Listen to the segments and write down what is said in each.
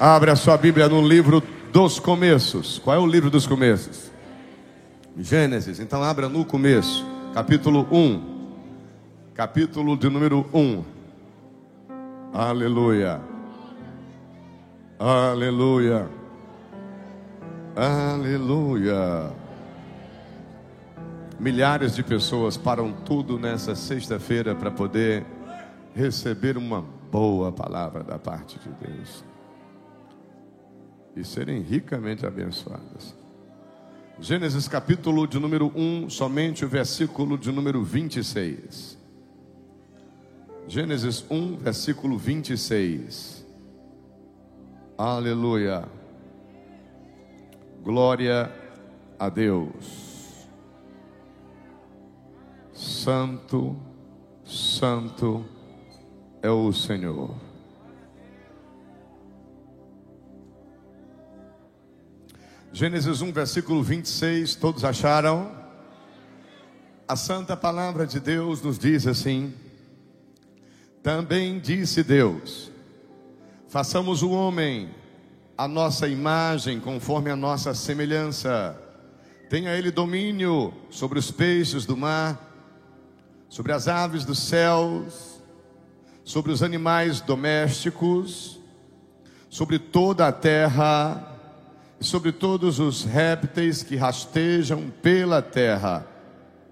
Abre a sua Bíblia no livro dos começos. Qual é o livro dos começos? Gênesis. Então abra no começo, capítulo 1. Capítulo de número 1. Aleluia. Aleluia. Aleluia. Milhares de pessoas param tudo nessa sexta-feira para poder receber uma boa palavra da parte de Deus e serem ricamente abençoadas. Gênesis capítulo de número 1, somente o versículo de número 26. Gênesis 1, versículo 26. Aleluia. Glória a Deus. Santo, Santo é o Senhor. Gênesis 1, versículo 26, todos acharam? A santa palavra de Deus nos diz assim: Também disse Deus: Façamos o homem a nossa imagem, conforme a nossa semelhança. Tenha ele domínio sobre os peixes do mar, sobre as aves dos céus, sobre os animais domésticos, sobre toda a terra e sobre todos os répteis que rastejam pela terra.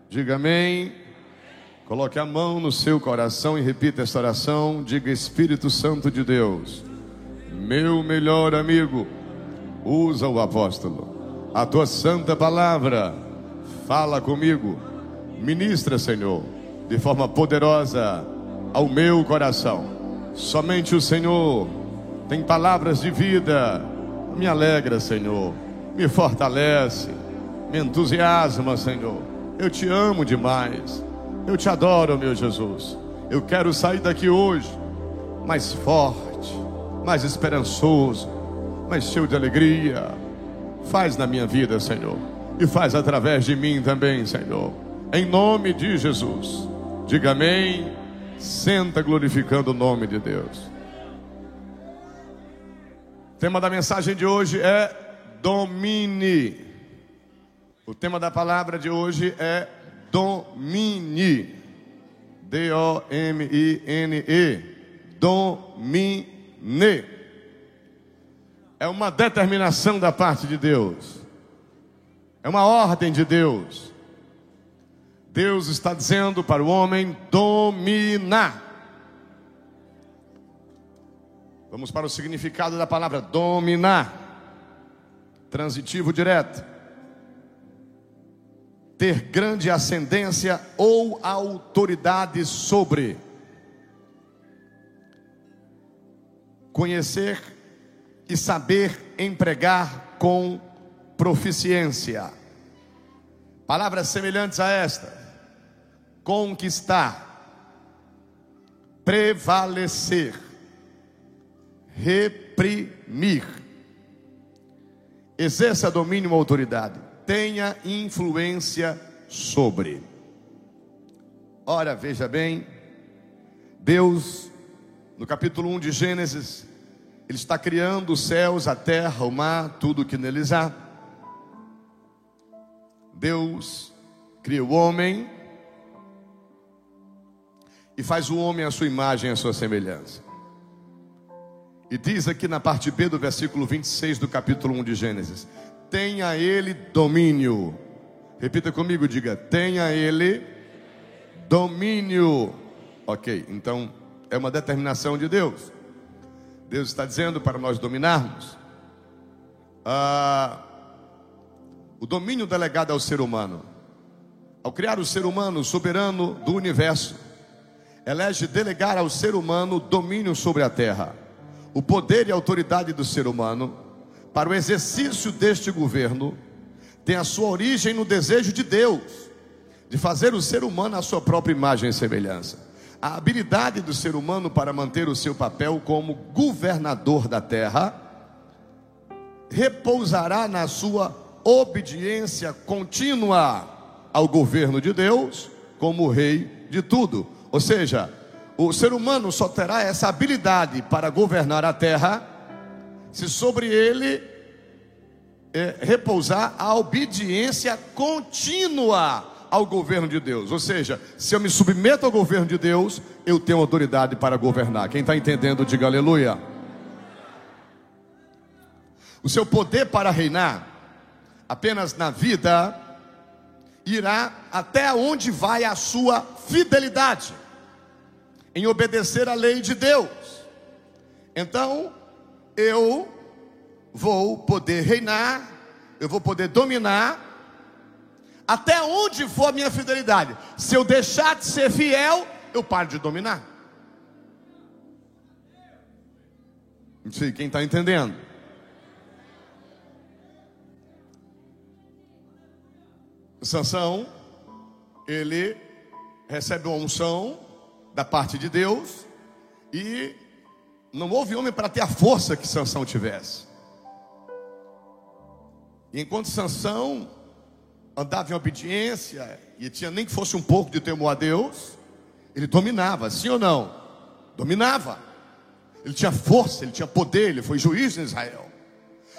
Diga amém. Coloque a mão no seu coração e repita esta oração. Diga Espírito Santo de Deus, meu melhor amigo, usa o apóstolo, a tua santa palavra, fala comigo, ministra, Senhor, de forma poderosa ao meu coração. Somente o Senhor tem palavras de vida me alegra, Senhor, me fortalece, me entusiasma, Senhor. Eu te amo demais, eu te adoro, meu Jesus. Eu quero sair daqui hoje mais forte, mais esperançoso, mais cheio de alegria. Faz na minha vida, Senhor, e faz através de mim também, Senhor. Em nome de Jesus. Diga amém. Senta glorificando o nome de Deus. O tema da mensagem de hoje é domine. O tema da palavra de hoje é domine. D-O-M-I-N-E. Domine. É uma determinação da parte de Deus. É uma ordem de Deus. Deus está dizendo para o homem dominar. Vamos para o significado da palavra dominar. Transitivo direto. Ter grande ascendência ou autoridade sobre. Conhecer e saber empregar com proficiência. Palavras semelhantes a esta: conquistar, prevalecer reprimir. Exerça domínio ou autoridade. Tenha influência sobre. Ora, veja bem, Deus, no capítulo 1 de Gênesis, Ele está criando os céus, a terra, o mar, tudo que neles há. Deus cria o homem e faz o homem à sua imagem, à sua semelhança. E diz aqui na parte B do versículo 26 do capítulo 1 de Gênesis: Tenha ele domínio. Repita comigo, diga: Tenha ele domínio. Ok, então é uma determinação de Deus. Deus está dizendo para nós dominarmos. Ah, o domínio delegado ao ser humano. Ao criar o ser humano soberano do universo, elege delegar ao ser humano domínio sobre a terra o poder e a autoridade do ser humano para o exercício deste governo tem a sua origem no desejo de Deus de fazer o ser humano a sua própria imagem e semelhança. A habilidade do ser humano para manter o seu papel como governador da terra repousará na sua obediência contínua ao governo de Deus como rei de tudo. Ou seja, o ser humano só terá essa habilidade para governar a terra se sobre ele é, repousar a obediência contínua ao governo de Deus. Ou seja, se eu me submeto ao governo de Deus, eu tenho autoridade para governar. Quem está entendendo, diga aleluia. O seu poder para reinar, apenas na vida, irá até onde vai a sua fidelidade em obedecer à lei de Deus. Então, eu vou poder reinar, eu vou poder dominar, até onde for a minha fidelidade. Se eu deixar de ser fiel, eu paro de dominar. Não sei quem está entendendo. Sansão, ele recebe uma unção da parte de Deus e não houve homem para ter a força que Sansão tivesse. E enquanto Sansão andava em obediência e tinha nem que fosse um pouco de temor a Deus, ele dominava, sim ou não? Dominava. Ele tinha força, ele tinha poder, ele foi juiz em Israel.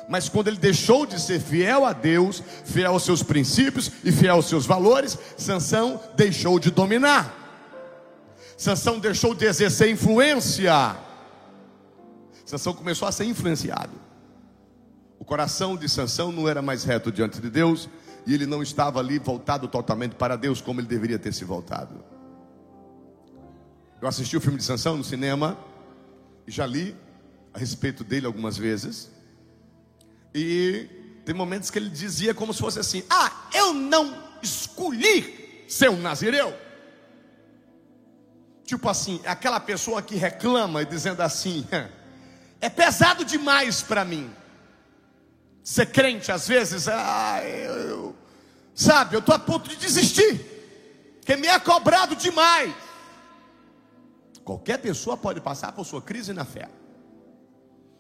Mas quando ele deixou de ser fiel a Deus, fiel aos seus princípios e fiel aos seus valores, Sansão deixou de dominar. Sansão deixou de exercer influência. Sansão começou a ser influenciado. O coração de Sansão não era mais reto diante de Deus, e ele não estava ali voltado totalmente para Deus como ele deveria ter se voltado. Eu assisti o filme de Sansão no cinema e já li a respeito dele algumas vezes. E tem momentos que ele dizia como se fosse assim: Ah, eu não escolhi ser um nazireu. Tipo assim, aquela pessoa que reclama e dizendo assim: É pesado demais para mim. Ser crente às vezes, ah, eu, sabe, eu estou a ponto de desistir, que me é cobrado demais. Qualquer pessoa pode passar por sua crise na fé.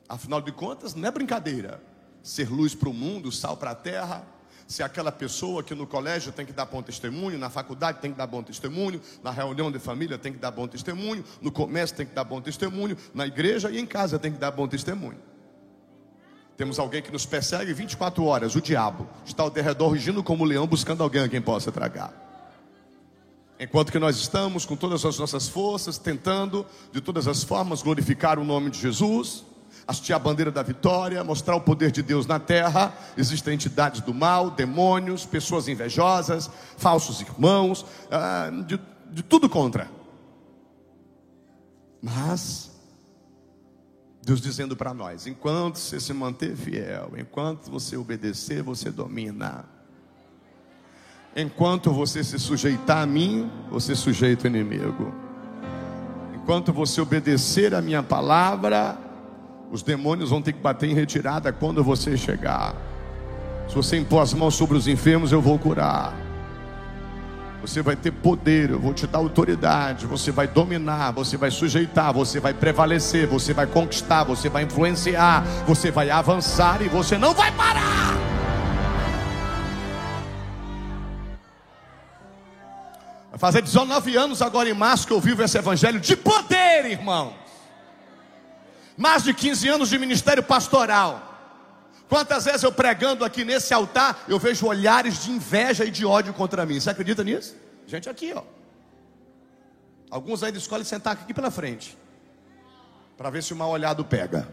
Afinal de contas, não é brincadeira. Ser luz para o mundo, sal para a terra. Ser aquela pessoa que no colégio tem que dar bom testemunho, na faculdade tem que dar bom testemunho, na reunião de família tem que dar bom testemunho, no comércio tem que dar bom testemunho, na igreja e em casa tem que dar bom testemunho. Temos alguém que nos persegue 24 horas, o diabo. Está ao derredor rugindo como um leão, buscando alguém a quem possa tragar. Enquanto que nós estamos com todas as nossas forças, tentando de todas as formas glorificar o nome de Jesus, hastear a bandeira da vitória, mostrar o poder de Deus na terra, existem entidades do mal, demônios, pessoas invejosas, falsos irmãos, ah, de, de tudo contra. Mas, Deus dizendo para nós: enquanto você se manter fiel, enquanto você obedecer, você domina. Enquanto você se sujeitar a mim, você sujeita o inimigo. Enquanto você obedecer a minha palavra, os demônios vão ter que bater em retirada quando você chegar. Se você impor as mãos sobre os enfermos, eu vou curar. Você vai ter poder, eu vou te dar autoridade, você vai dominar, você vai sujeitar, você vai prevalecer, você vai conquistar, você vai influenciar, você vai avançar e você não vai parar. Vai fazer 19 anos agora em março que eu vivo esse evangelho de poder, irmãos. Mais de 15 anos de ministério pastoral. Quantas vezes eu pregando aqui nesse altar, eu vejo olhares de inveja e de ódio contra mim. Você acredita nisso? Gente aqui, ó. Alguns ainda escolhem sentar aqui pela frente. Para ver se o mal olhado pega.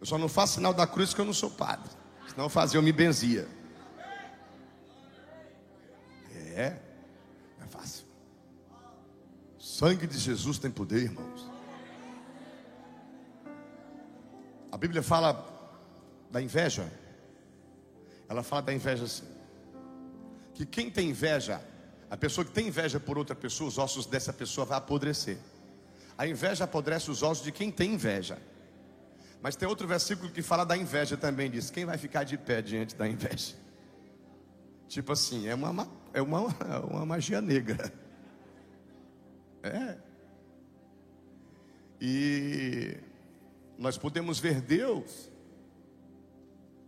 Eu só não faço sinal da cruz porque eu não sou padre. Senão eu fazia, eu me benzia. É, não é fácil. O sangue de Jesus tem poder, irmãos. A Bíblia fala da inveja. Ela fala da inveja assim. Que quem tem inveja, a pessoa que tem inveja por outra pessoa, os ossos dessa pessoa vai apodrecer. A inveja apodrece os ossos de quem tem inveja. Mas tem outro versículo que fala da inveja também, diz: quem vai ficar de pé diante da inveja? Tipo assim, é uma, é uma, uma magia negra. É. E nós podemos ver Deus,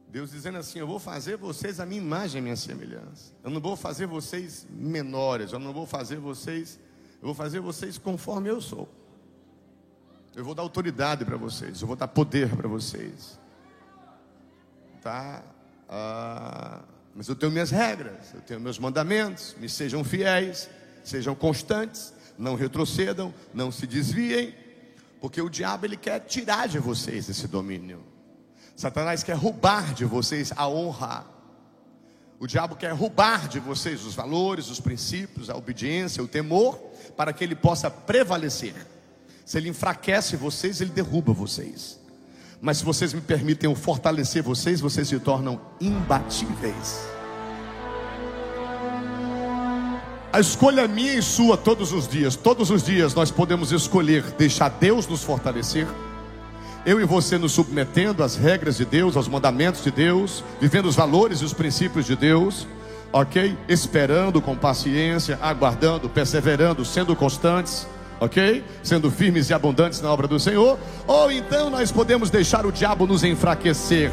Deus dizendo assim: Eu vou fazer vocês a minha imagem, a minha semelhança. Eu não vou fazer vocês menores, eu não vou fazer vocês, eu vou fazer vocês conforme eu sou. Eu vou dar autoridade para vocês, eu vou dar poder para vocês. Tá? Ah, mas eu tenho minhas regras, eu tenho meus mandamentos. Me sejam fiéis, sejam constantes, não retrocedam, não se desviem, porque o diabo ele quer tirar de vocês esse domínio. Satanás quer roubar de vocês a honra. O diabo quer roubar de vocês os valores, os princípios, a obediência, o temor, para que ele possa prevalecer. Se ele enfraquece vocês, ele derruba vocês. Mas se vocês me permitem fortalecer vocês, vocês se tornam imbatíveis. A escolha é minha e sua todos os dias. Todos os dias nós podemos escolher deixar Deus nos fortalecer. Eu e você nos submetendo às regras de Deus, aos mandamentos de Deus, vivendo os valores e os princípios de Deus, ok? Esperando com paciência, aguardando, perseverando, sendo constantes ok? Sendo firmes e abundantes na obra do Senhor, ou então nós podemos deixar o diabo nos enfraquecer,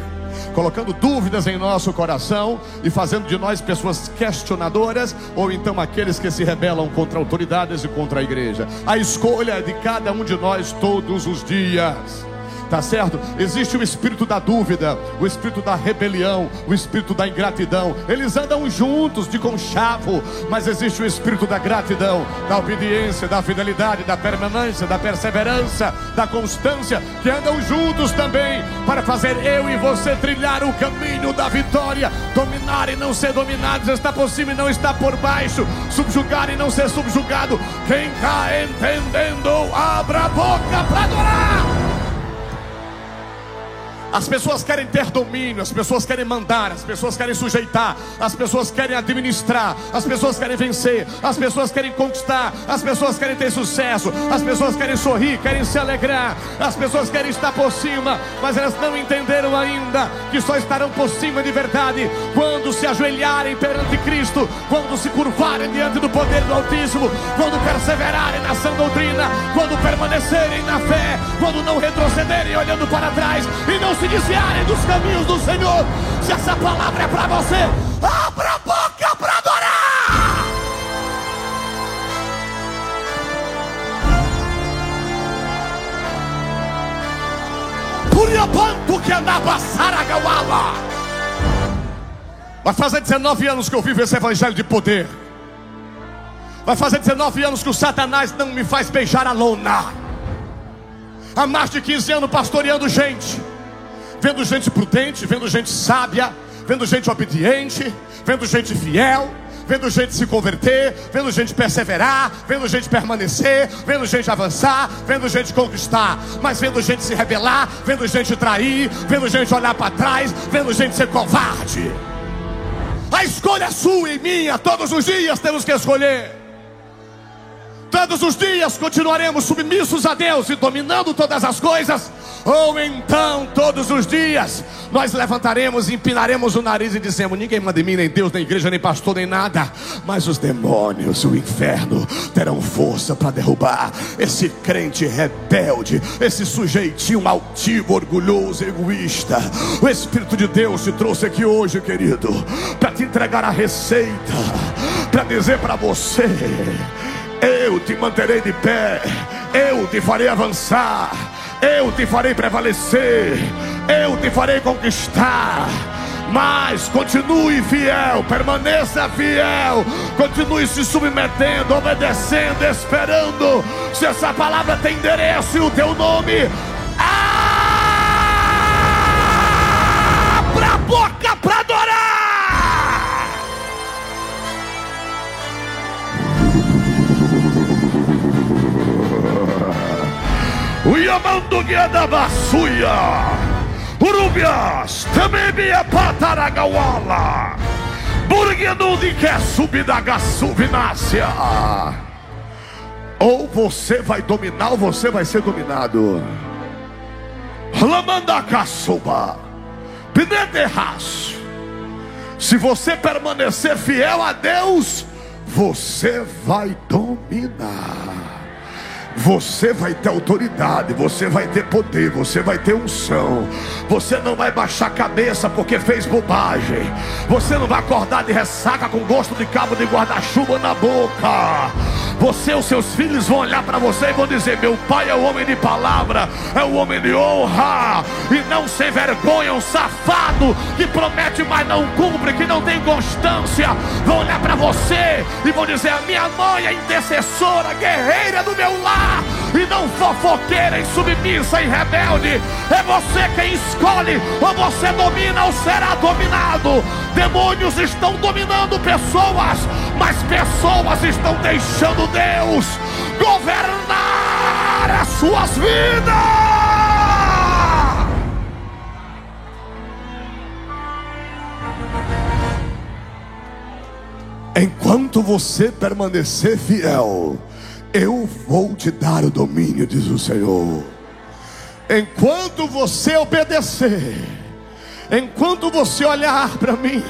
colocando dúvidas em nosso coração e fazendo de nós pessoas questionadoras, ou então aqueles que se rebelam contra autoridades e contra a igreja. A escolha é de cada um de nós todos os dias tá certo? Existe o espírito da dúvida, o espírito da rebelião, o espírito da ingratidão. Eles andam juntos de conchavo, mas existe o espírito da gratidão, da obediência, da fidelidade, da permanência, da perseverança, da constância, que andam juntos também para fazer eu e você trilhar o caminho da vitória, dominar e não ser dominados, está por cima e não está por baixo, subjugar e não ser subjugado. Quem está entendendo, abra a boca para adorar. As pessoas querem ter domínio, as pessoas querem mandar, as pessoas querem sujeitar, as pessoas querem administrar, as pessoas querem vencer, as pessoas querem conquistar, as pessoas querem ter sucesso, as pessoas querem sorrir, querem se alegrar, as pessoas querem estar por cima, mas elas não entenderam ainda que só estarão por cima de verdade quando se ajoelharem perante Cristo, quando se curvarem diante do poder do Altíssimo, quando perseverarem na sã doutrina, quando permanecerem na fé, quando não retrocederem olhando para trás e não se se desviarem dos caminhos do Senhor. Se essa palavra é para você, abra a boca para adorar. Puriapanto que andava Saragawala. Vai fazer 19 anos que eu vivo esse evangelho de poder. Vai fazer 19 anos que o Satanás não me faz beijar a lona. Há mais de 15 anos pastoreando gente vendo gente prudente, vendo gente sábia, vendo gente obediente, vendo gente fiel, vendo gente se converter, vendo gente perseverar, vendo gente permanecer, vendo gente avançar, vendo gente conquistar, mas vendo gente se rebelar, vendo gente trair, vendo gente olhar para trás, vendo gente ser covarde. A escolha é sua e minha, todos os dias temos que escolher. Todos os dias continuaremos submissos a Deus e dominando todas as coisas, ou então todos os dias nós levantaremos, empinaremos o nariz e dizemos: Ninguém manda em mim, nem Deus, nem igreja, nem pastor, nem nada, mas os demônios, o inferno terão força para derrubar esse crente rebelde, esse sujeitinho altivo, orgulhoso, egoísta. O Espírito de Deus te trouxe aqui hoje, querido, para te entregar a receita, para dizer para você eu te manterei de pé, eu te farei avançar, eu te farei prevalecer, eu te farei conquistar. Mas continue fiel, permaneça fiel, continue se submetendo, obedecendo, esperando. Se essa palavra tem endereço e o teu nome, abra a boca para adorar. Uyamando da Basuya, Urubias, Temebia Pataragawala, Burguenu de que subidaga subinácia. Ou você vai dominar, ou você vai ser dominado. Lamanda Kasuba, Pineterras. Se você permanecer fiel a Deus, você vai dominar. Você vai ter autoridade, você vai ter poder, você vai ter unção. Você não vai baixar a cabeça porque fez bobagem. Você não vai acordar de ressaca com gosto de cabo de guarda-chuva na boca. Você e os seus filhos vão olhar para você e vão dizer: Meu pai é o homem de palavra, é o homem de honra, e não se vergonha, um safado que promete, mas não cumpre, que não tem constância. Vão olhar para você e vão dizer: A minha mãe é intercessora, guerreira do meu lar, e não fofoqueira, insubmissa e rebelde. É você quem escolhe, ou você domina ou será dominado. Demônios estão dominando pessoas, mas pessoas estão deixando Deus governar as suas vidas. Enquanto você permanecer fiel, eu vou te dar o domínio, diz o Senhor. Enquanto você obedecer, enquanto você olhar para mim,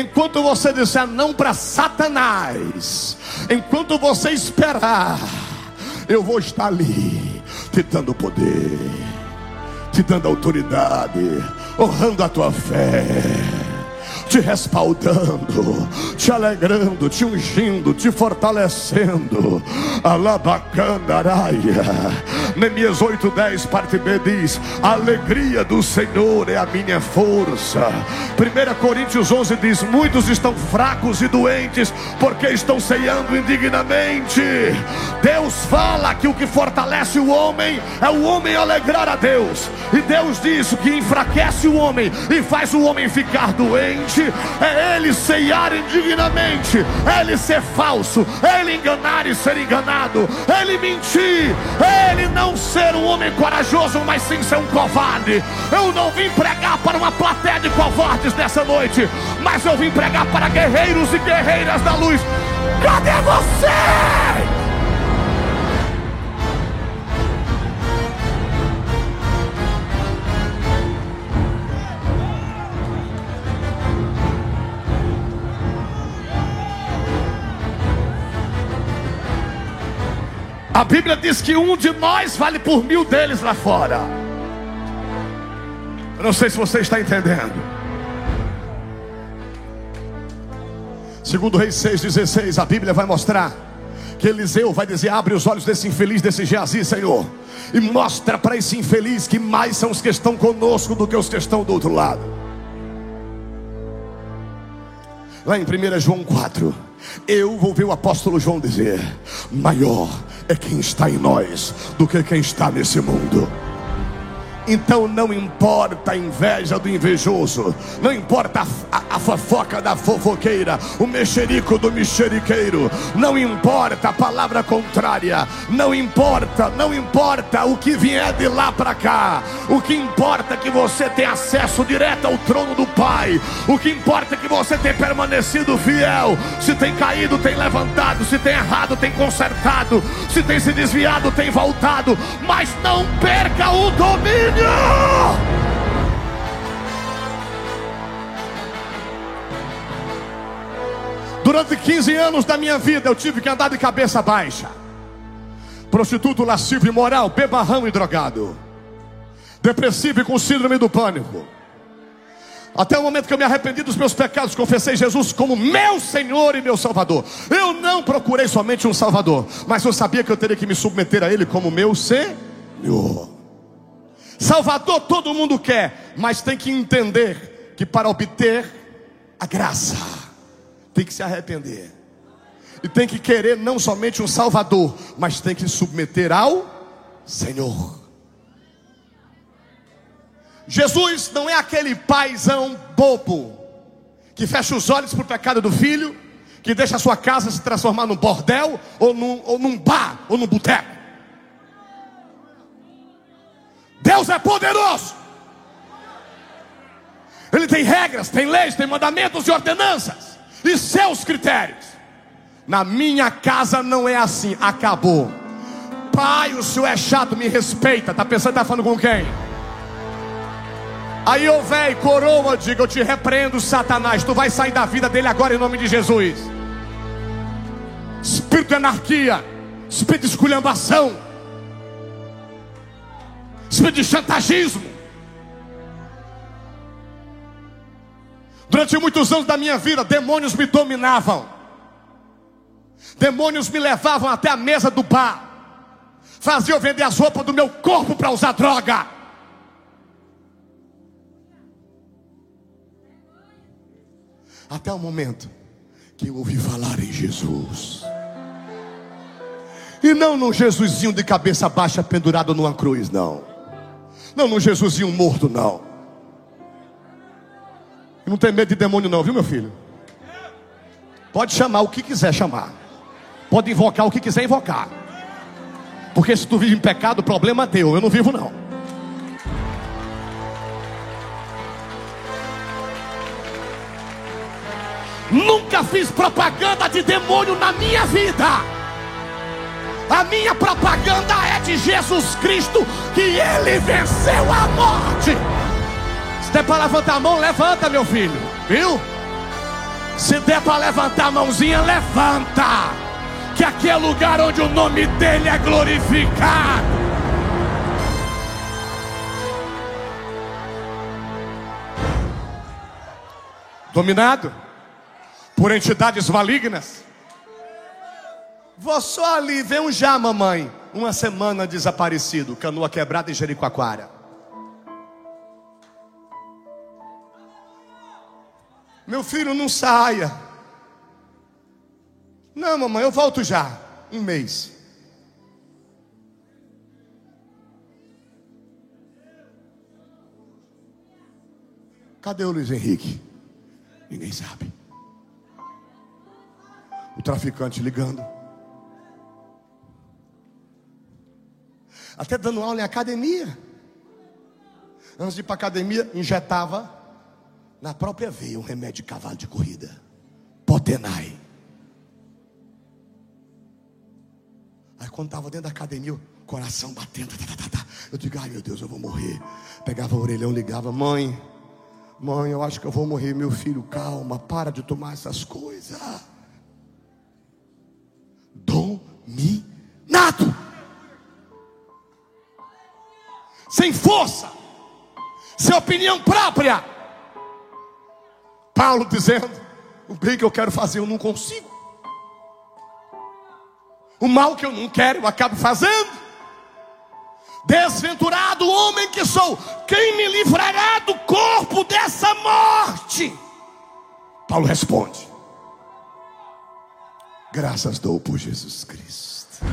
enquanto você disser não para Satanás, enquanto você esperar, eu vou estar ali, te dando poder, te dando autoridade, honrando a tua fé te respaldando, te alegrando, te ungindo, te fortalecendo. Alabacandaraia. Neemias 8:10, parte B diz: A alegria do Senhor é a minha força. 1 Coríntios 11 diz: Muitos estão fracos e doentes porque estão ceando indignamente. Deus fala que o que fortalece o homem é o homem alegrar a Deus. E Deus diz que enfraquece o homem e faz o homem ficar doente é ele ceiar indignamente, é ele ser falso, é ele enganar e ser enganado, é ele mentir, é ele não ser um homem corajoso, mas sim ser um covarde. Eu não vim pregar para uma plateia de covardes nessa noite, mas eu vim pregar para guerreiros e guerreiras da luz. Cadê você? A Bíblia diz que um de nós vale por mil deles lá fora. Eu não sei se você está entendendo. Segundo Reis 6,16, a Bíblia vai mostrar que Eliseu vai dizer: abre os olhos desse infeliz, desse Geazi, Senhor, e mostra para esse infeliz que mais são os que estão conosco do que os que estão do outro lado. Lá em 1 João 4, eu vou ver o apóstolo João dizer: maior é quem está em nós do que quem está nesse mundo. Então não importa a inveja do invejoso, não importa a, a, a, fofoca da fofoqueira, o mexerico do mexeriqueiro, não importa a palavra contrária, não importa, não importa o que vier de lá para cá, o que importa é que você tem acesso direto ao trono do Pai, o que importa é que você tem permanecido fiel, se tem caído, tem levantado, se tem errado, tem consertado, se tem se desviado, tem voltado, mas não perca o domínio. Durante 15 anos da minha vida eu tive que andar de cabeça baixa. Prostituto, lascivo, moral, bebarrão e drogado. Depressivo e com síndrome do pânico. Até o momento que eu me arrependi dos meus pecados, confessei Jesus como meu Senhor e meu Salvador. Eu não procurei somente um Salvador, mas eu sabia que eu teria que me submeter a Ele como meu Senhor. Salvador todo mundo quer, mas tem que entender que para obter a graça, tem que se arrepender. E tem que querer não somente um Salvador, mas tem que submeter ao Senhor. Jesus não é aquele paizão bobo que fecha os olhos para o pecado do filho, que deixa a sua casa se transformar num bordel, ou num, ou num bar, ou num boteco. Deus é poderoso. Ele tem regras, tem leis, tem mandamentos e ordenanças e seus critérios. Na minha casa não é assim, acabou. Pai, o senhor é chato, me respeita. Tá pensando tá falando com quem? Aí eu velho, coroa, diga, eu te repreendo, Satanás. Tu vai sair da vida dele agora em nome de Jesus. Espírito de anarquia, espírito de esculhambação espírito de chantagismo. Durante muitos anos da minha vida, demônios me dominavam. Demônios me levavam até a mesa do bar, faziam vender as roupas do meu corpo para usar droga. Até o momento que eu ouvi falar em Jesus. E não no Jesusinho de cabeça baixa pendurado numa cruz, não. Não no Jesusinho morto, não. Não tem medo de demônio, não, viu, meu filho? Pode chamar o que quiser chamar. Pode invocar o que quiser invocar. Porque se tu vive em pecado, o problema é teu. Eu não vivo, não. Nunca fiz propaganda de demônio na minha vida. A minha propaganda é de Jesus Cristo, que ele venceu a morte. Se der para levantar a mão, levanta, meu filho, viu? Se der para levantar a mãozinha, levanta. Que aqui é lugar onde o nome dele é glorificado. Dominado por entidades malignas Vou só ali ver um já, mamãe. Uma semana desaparecido, canoa quebrada em Jericoacoara. Meu filho, não saia. Não, mamãe, eu volto já. Um mês. Cadê o Luiz Henrique? Ninguém sabe. O traficante ligando. Até dando aula em academia. Antes de ir para academia, injetava na própria veia um remédio de cavalo de corrida, Potenai. Aí quando estava dentro da academia, o coração batendo, tá, tá, tá, eu digo, ai meu Deus, eu vou morrer. Pegava o orelhão, ligava, mãe, mãe, eu acho que eu vou morrer, meu filho, calma, para de tomar essas coisas. Dominado. Sem força, sem opinião própria. Paulo dizendo: o bem que eu quero fazer eu não consigo, o mal que eu não quero eu acabo fazendo. Desventurado homem que sou, quem me livrará do corpo dessa morte? Paulo responde: Graças dou por Jesus Cristo.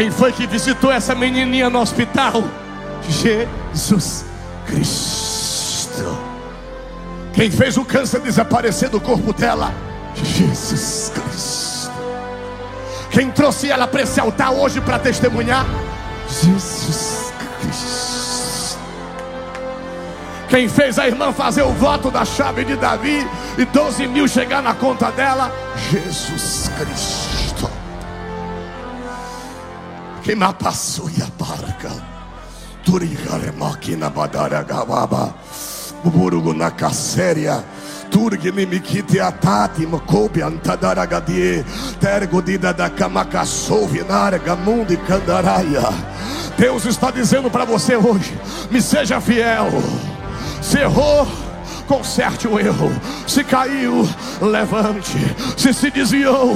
Quem foi que visitou essa menininha no hospital? Jesus Cristo. Quem fez o câncer desaparecer do corpo dela? Jesus Cristo. Quem trouxe ela para esse altar hoje para testemunhar? Jesus Cristo. Quem fez a irmã fazer o voto da chave de Davi e 12 mil chegar na conta dela? Jesus Cristo. Que me passou a barca. Turigare máquina badara gababa. Buburugu na casséria. Turgini mikiti atati makobi antadaragadie. Tergodida da kamakassouvi narga mundi candaraia. Deus está dizendo para você hoje: me seja fiel. Se errou conserte o erro. Se caiu, levante. Se se desviou,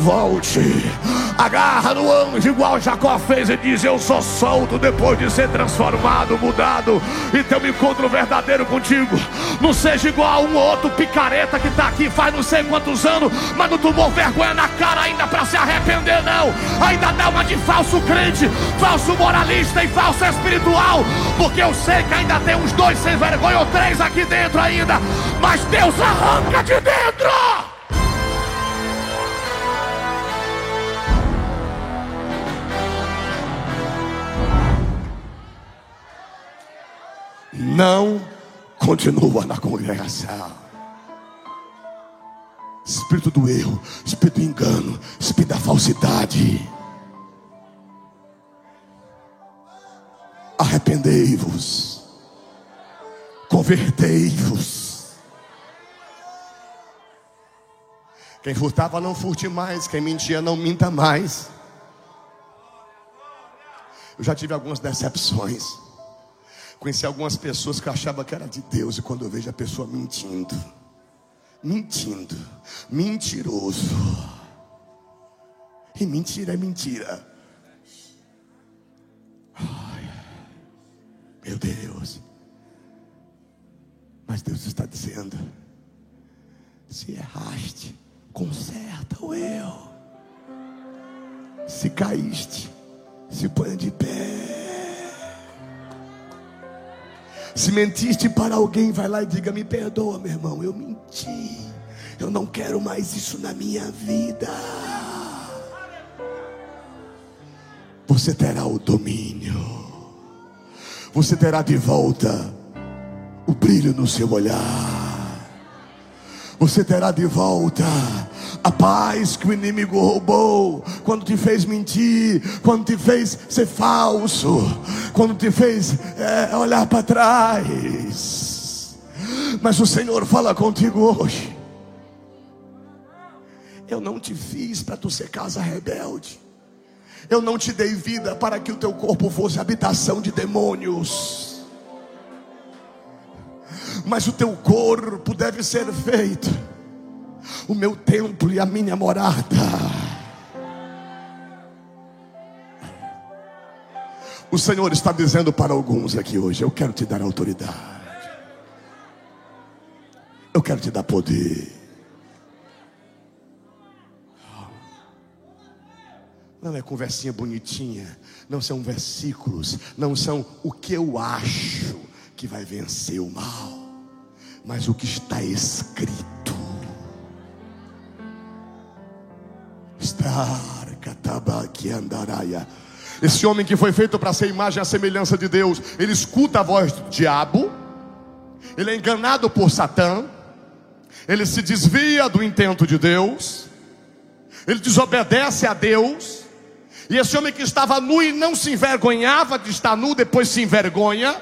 volte. Agarra no anjo, igual Jacó fez e diz: Eu sou solto depois de ser transformado, mudado. E ter um encontro verdadeiro contigo. Não seja igual a um outro picareta que está aqui faz não sei quantos anos, mas não tomou vergonha na cara ainda para se arrepender, não. Ainda dá uma de falso crente, falso moralista e falso espiritual. Porque eu sei que ainda tem uns dois sem vergonha ou três aqui dentro aí ainda, mas Deus arranca de dentro. Não continua na congregação. Espírito do erro, espírito do engano, espírito da falsidade. Arrependei-vos convertei-vos. Quem furtava, não furte mais. Quem mentia, não minta mais. Eu já tive algumas decepções. Conheci algumas pessoas que eu achava que era de Deus, e quando eu vejo a pessoa mentindo, mentindo, mentiroso. E mentira é mentira. Ai, meu Deus. Mas Deus está dizendo: se erraste, conserta o eu. Se caíste, se põe de pé. Se mentiste para alguém, vai lá e diga: Me perdoa, meu irmão, eu menti. Eu não quero mais isso na minha vida. Você terá o domínio. Você terá de volta o brilho no seu olhar. Você terá de volta a paz que o inimigo roubou, quando te fez mentir, quando te fez ser falso, quando te fez é, olhar para trás. Mas o Senhor fala contigo hoje. Eu não te fiz para tu ser casa rebelde. Eu não te dei vida para que o teu corpo fosse habitação de demônios. Mas o teu corpo deve ser feito o meu templo e a minha morada. O Senhor está dizendo para alguns aqui hoje: Eu quero te dar autoridade, eu quero te dar poder. Não é conversinha bonitinha, não são versículos, não são o que eu acho que vai vencer o mal, mas o que está escrito. Esse homem que foi feito para ser imagem e semelhança de Deus, ele escuta a voz do diabo, ele é enganado por Satã, ele se desvia do intento de Deus, ele desobedece a Deus, e esse homem que estava nu e não se envergonhava de estar nu, depois se envergonha,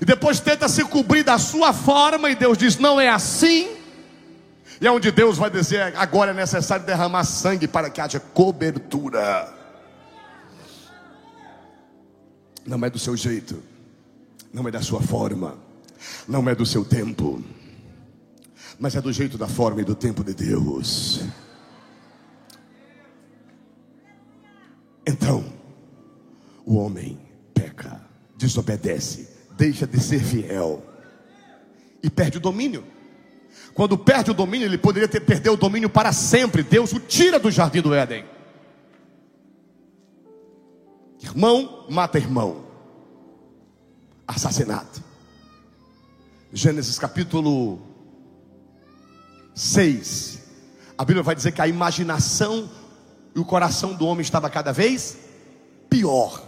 e depois tenta se cobrir da sua forma, e Deus diz: não é assim. E é onde Deus vai dizer: agora é necessário derramar sangue para que haja cobertura. Não é do seu jeito, não é da sua forma, não é do seu tempo, mas é do jeito, da forma e do tempo de Deus. Então, o homem peca, desobedece, deixa de ser fiel e perde o domínio. Quando perde o domínio, ele poderia ter perdido o domínio para sempre. Deus o tira do jardim do Éden. Irmão mata irmão. Assassinato. Gênesis capítulo 6. A Bíblia vai dizer que a imaginação e o coração do homem estava cada vez pior.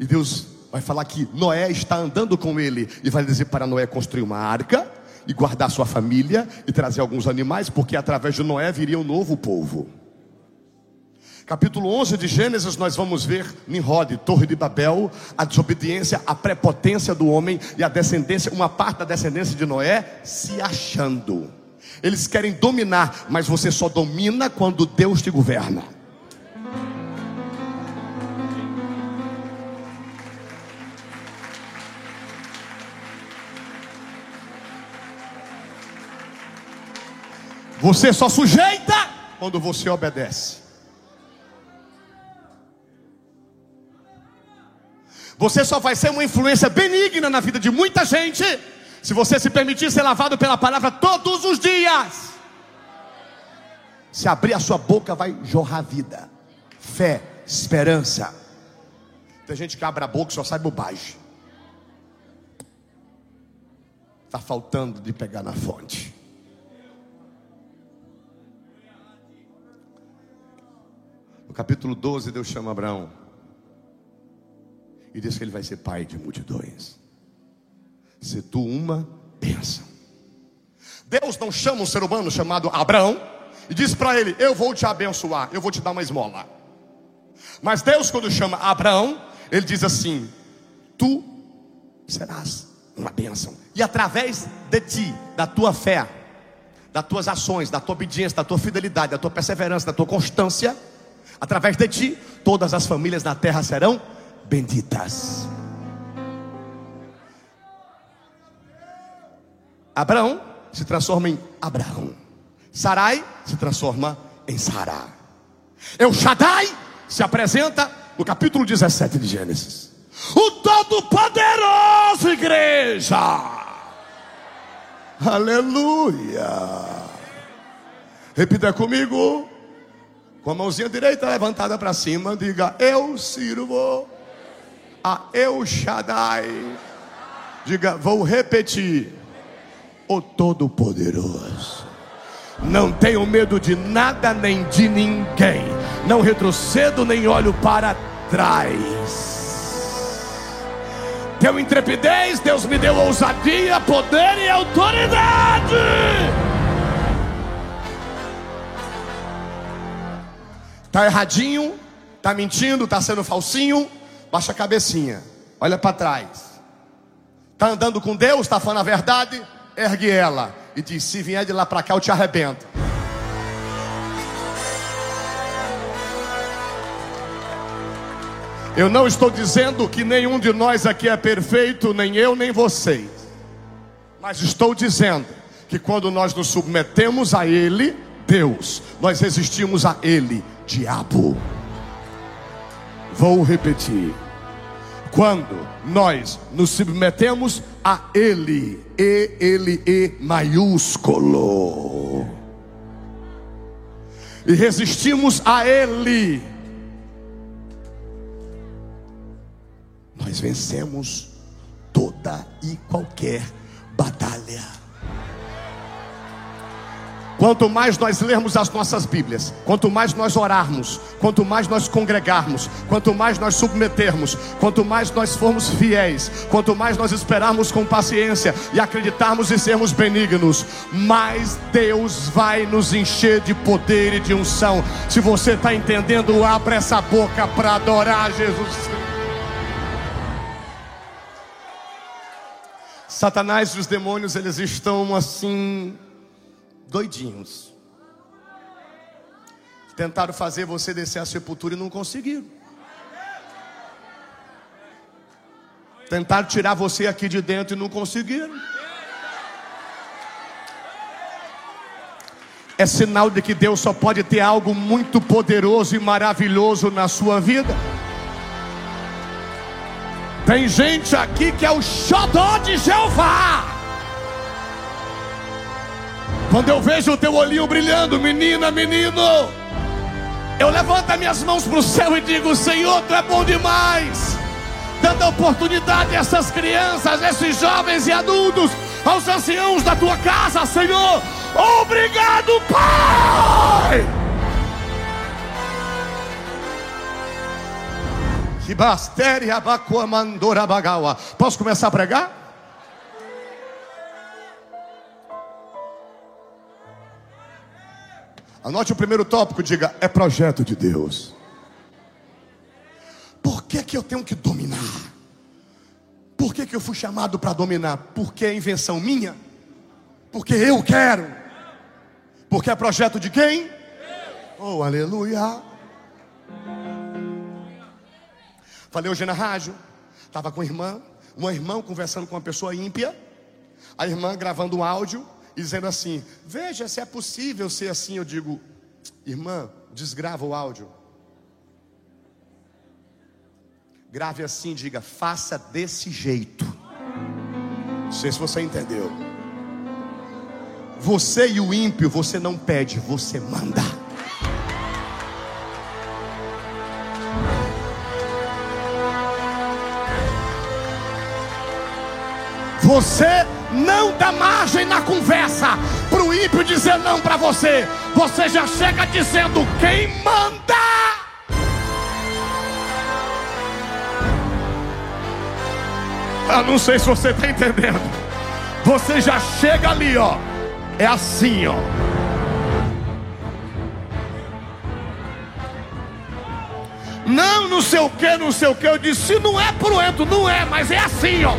E Deus vai falar que Noé está andando com ele e vai dizer para Noé construir uma arca e guardar sua família e trazer alguns animais, porque através de Noé viria um novo povo. Capítulo 11 de Gênesis, nós vamos ver Nimrod, Torre de Babel, a desobediência, a prepotência do homem e a descendência, uma parte da descendência de Noé se achando. Eles querem dominar, mas você só domina quando Deus te governa. Você só sujeita quando você obedece. Você só vai ser uma influência benigna na vida de muita gente se você se permitir ser lavado pela palavra todos os dias. Se abrir a sua boca, vai jorrar vida, fé, esperança. Tem gente que abre a boca e só sai bobagem. Está faltando de pegar na fonte. No capítulo 12, Deus chama Abraão e diz que ele vai ser pai de multidões. Se tu uma bênção. Deus não chama um ser humano chamado Abraão e diz para ele: Eu vou te abençoar, eu vou te dar uma esmola. Mas Deus, quando chama Abraão, ele diz assim: Tu serás uma bênção, e através de ti, da tua fé, das tuas ações, da tua obediência, da tua fidelidade, da tua perseverança, da tua constância, Através de ti, todas as famílias na terra serão benditas. Abraão se transforma em Abraão. Sarai se transforma em Sará. El é Shaddai se apresenta no capítulo 17 de Gênesis. O Todo-Poderoso, igreja. Aleluia. Repita comigo. Com a mãozinha direita levantada para cima, diga: Eu sirvo a El Shaddai. Diga: Vou repetir. O Todo-Poderoso. Não tenho medo de nada nem de ninguém. Não retrocedo nem olho para trás. Tenho intrepidez, Deus me deu ousadia, poder e autoridade. Tá erradinho, tá mentindo, tá sendo falsinho, baixa a cabecinha, olha para trás. Tá andando com Deus, tá falando a verdade, ergue ela e diz: se vier de lá para cá, eu te arrebento. Eu não estou dizendo que nenhum de nós aqui é perfeito, nem eu, nem vocês. Mas estou dizendo que quando nós nos submetemos a Ele, Deus, nós resistimos a Ele, diabo. Vou repetir. Quando nós nos submetemos a Ele, E, Ele, E maiúsculo, e resistimos a Ele, nós vencemos toda e qualquer batalha. Quanto mais nós lermos as nossas Bíblias, quanto mais nós orarmos, quanto mais nós congregarmos, quanto mais nós submetermos, quanto mais nós formos fiéis, quanto mais nós esperarmos com paciência e acreditarmos e sermos benignos, mais Deus vai nos encher de poder e de unção. Se você está entendendo, abra essa boca para adorar Jesus. Satanás e os demônios, eles estão assim, doidinhos. Tentaram fazer você descer a sepultura e não conseguiram. Tentaram tirar você aqui de dentro e não conseguiram. É sinal de que Deus só pode ter algo muito poderoso e maravilhoso na sua vida. Tem gente aqui que é o xodó de Jeová. Quando eu vejo o teu olhinho brilhando, menina, menino, eu levanto as minhas mãos para o céu e digo: Senhor, tu é bom demais. Dando oportunidade a essas crianças, a esses jovens e adultos, aos anciãos da tua casa, Senhor. Obrigado, Pai. Posso começar a pregar? Anote o primeiro tópico, diga: é projeto de Deus. Por que, que eu tenho que dominar? Por que, que eu fui chamado para dominar? Porque é invenção minha? Porque eu quero? Porque é projeto de quem? Oh, aleluia. Falei hoje na rádio, estava com a irmã, uma irmã conversando com uma pessoa ímpia, a irmã gravando um áudio dizendo assim: Veja se é possível ser assim. Eu digo, irmã, desgrava o áudio. Grave assim, diga, faça desse jeito. Não sei se você entendeu. Você e o ímpio, você não pede, você manda. Você não dá margem na conversa para o ímpio dizer não para você. Você já chega dizendo quem manda. Eu não sei se você está entendendo. Você já chega ali, ó. É assim, ó. Não, não sei o que, não sei o que. Eu disse, não é pruento, não é, mas é assim, ó.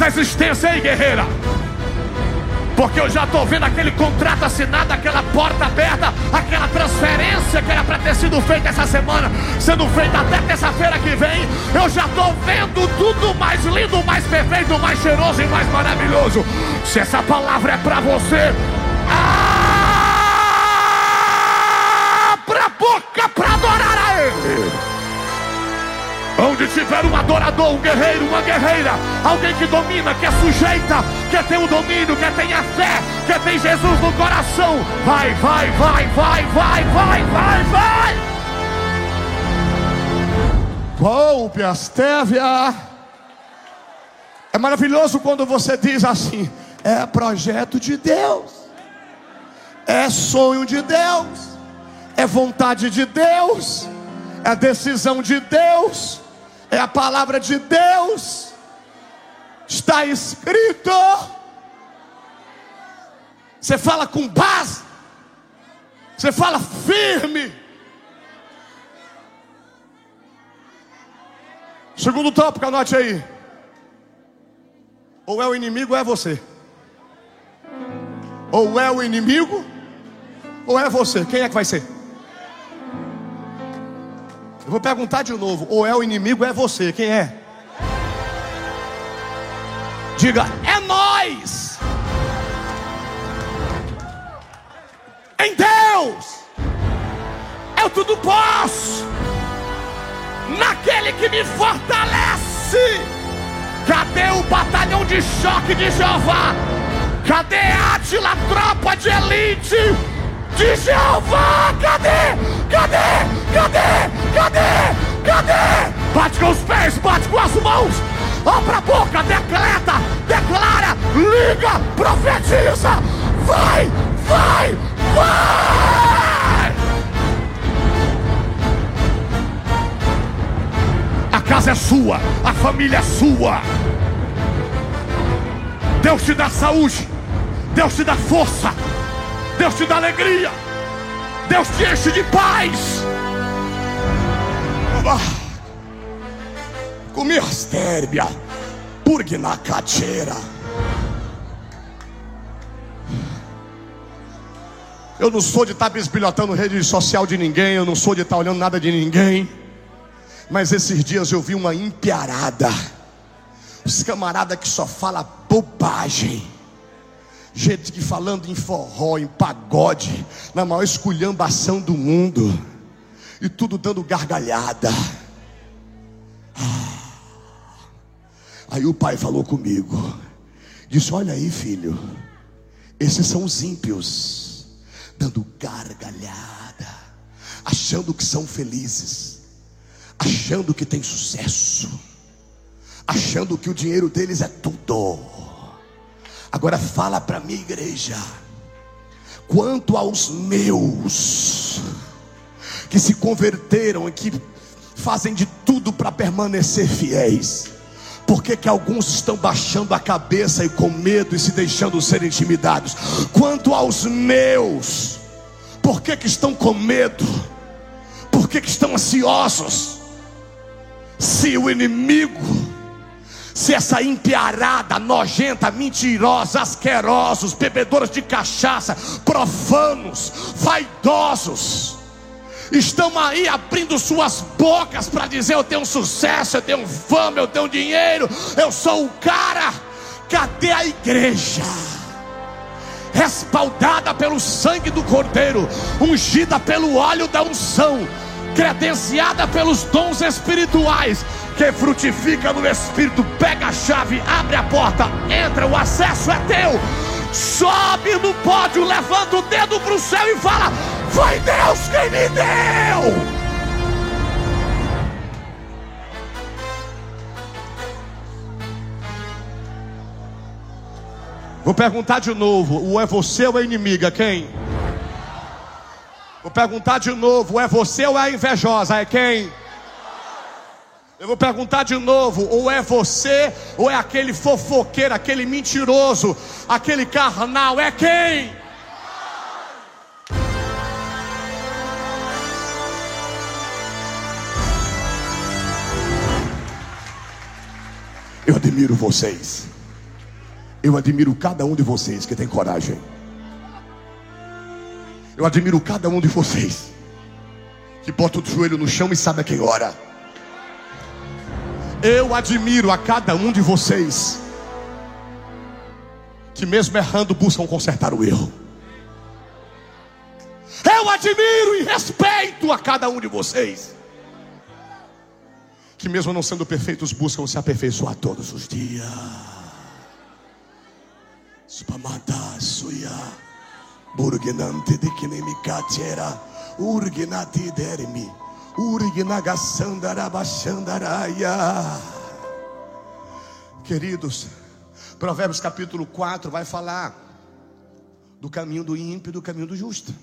A existência aí, guerreira. Porque eu já estou vendo aquele contrato assinado, aquela porta aberta, aquela transferência que era para ter sido feita essa semana, sendo feita até terça-feira que vem. Eu já estou vendo tudo mais lindo, mais perfeito, mais cheiroso e mais maravilhoso. Se essa palavra é para você, abra a boca para adorar a Ele. Onde tiver um adorador, um guerreiro, uma guerreira, alguém que domina, que é sujeita, que tem o domínio, que tem a fé, que tem Jesus no coração, vai, vai, vai, vai, vai, vai, vai, vai. Poupe Astévia. É maravilhoso quando você diz assim: é projeto de Deus, é sonho de Deus, é vontade de Deus, é decisão de Deus é a palavra de Deus, está escrito. Você fala com base, você fala firme. Segundo tópico, anote aí. Ou é o inimigo ou é você. Ou é o inimigo ou é você. Quem é que vai ser? Eu vou perguntar de novo: ou é o inimigo ou é você? Quem é? Diga: é nós. Em Deus, eu tudo posso. Naquele que me fortalece. Cadê o batalhão de choque de Jeová? Cadê a Atila, tropa de elite de Jeová? Cadê? Cadê? Cadê? Cadê? Cadê? Bate com os pés, bate com as mãos. Abra a boca, decreta, declara, liga, profetiza. Vai, vai, vai. A casa é sua, a família é sua. Deus te dá saúde, Deus te dá força, Deus te dá alegria, Deus te enche de paz. Comi astérbia, purgue na cadeira. Eu não sou de estar bisbilhotando rede social de ninguém, eu não sou de estar olhando nada de ninguém. Mas esses dias eu vi uma impiarada. Os camarada que só fala bobagem. Gente que falando em forró, em pagode, na maior esculhambação do mundo e tudo dando gargalhada. Ah. Aí o pai falou comigo, disse: Olha aí, filho, esses são os ímpios, dando gargalhada, achando que são felizes, achando que tem sucesso, achando que o dinheiro deles é tudo. Agora fala para minha igreja, quanto aos meus, que se converteram e que fazem de tudo para permanecer fiéis. Por que, que alguns estão baixando a cabeça e com medo e se deixando ser intimidados? Quanto aos meus, por que, que estão com medo? Por que, que estão ansiosos? Se o inimigo, se essa impiarada, nojenta, mentirosa, asquerosos, bebedores de cachaça, profanos, vaidosos, estão aí abrindo suas bocas para dizer: Eu tenho sucesso, eu tenho fama, eu tenho dinheiro, eu sou o cara. Cadê a igreja? Respaldada pelo sangue do Cordeiro, ungida pelo óleo da unção, credenciada pelos dons espirituais, que frutifica no Espírito. Pega a chave, abre a porta, entra, o acesso é teu. Sobe no pódio, levanta o dedo para o céu e fala: foi Deus quem me deu. Vou perguntar de novo: o é você ou é inimiga? Quem? Vou perguntar de novo: é você ou é invejosa? É quem? Eu vou perguntar de novo: ou é você ou é aquele fofoqueiro, aquele mentiroso, aquele carnal? É quem? Admiro vocês. Eu admiro cada um de vocês que tem coragem. Eu admiro cada um de vocês que bota o joelho no chão e sabe a quem ora. Eu admiro a cada um de vocês que, mesmo errando, buscam consertar o erro. Eu admiro e respeito a cada um de vocês que, mesmo não sendo perfeitos, buscam se aperfeiçoar todos os dias. Suya burginante de urginati dermi. Queridos, Provérbios capítulo 4 vai falar do caminho do ímpio e do caminho do justo.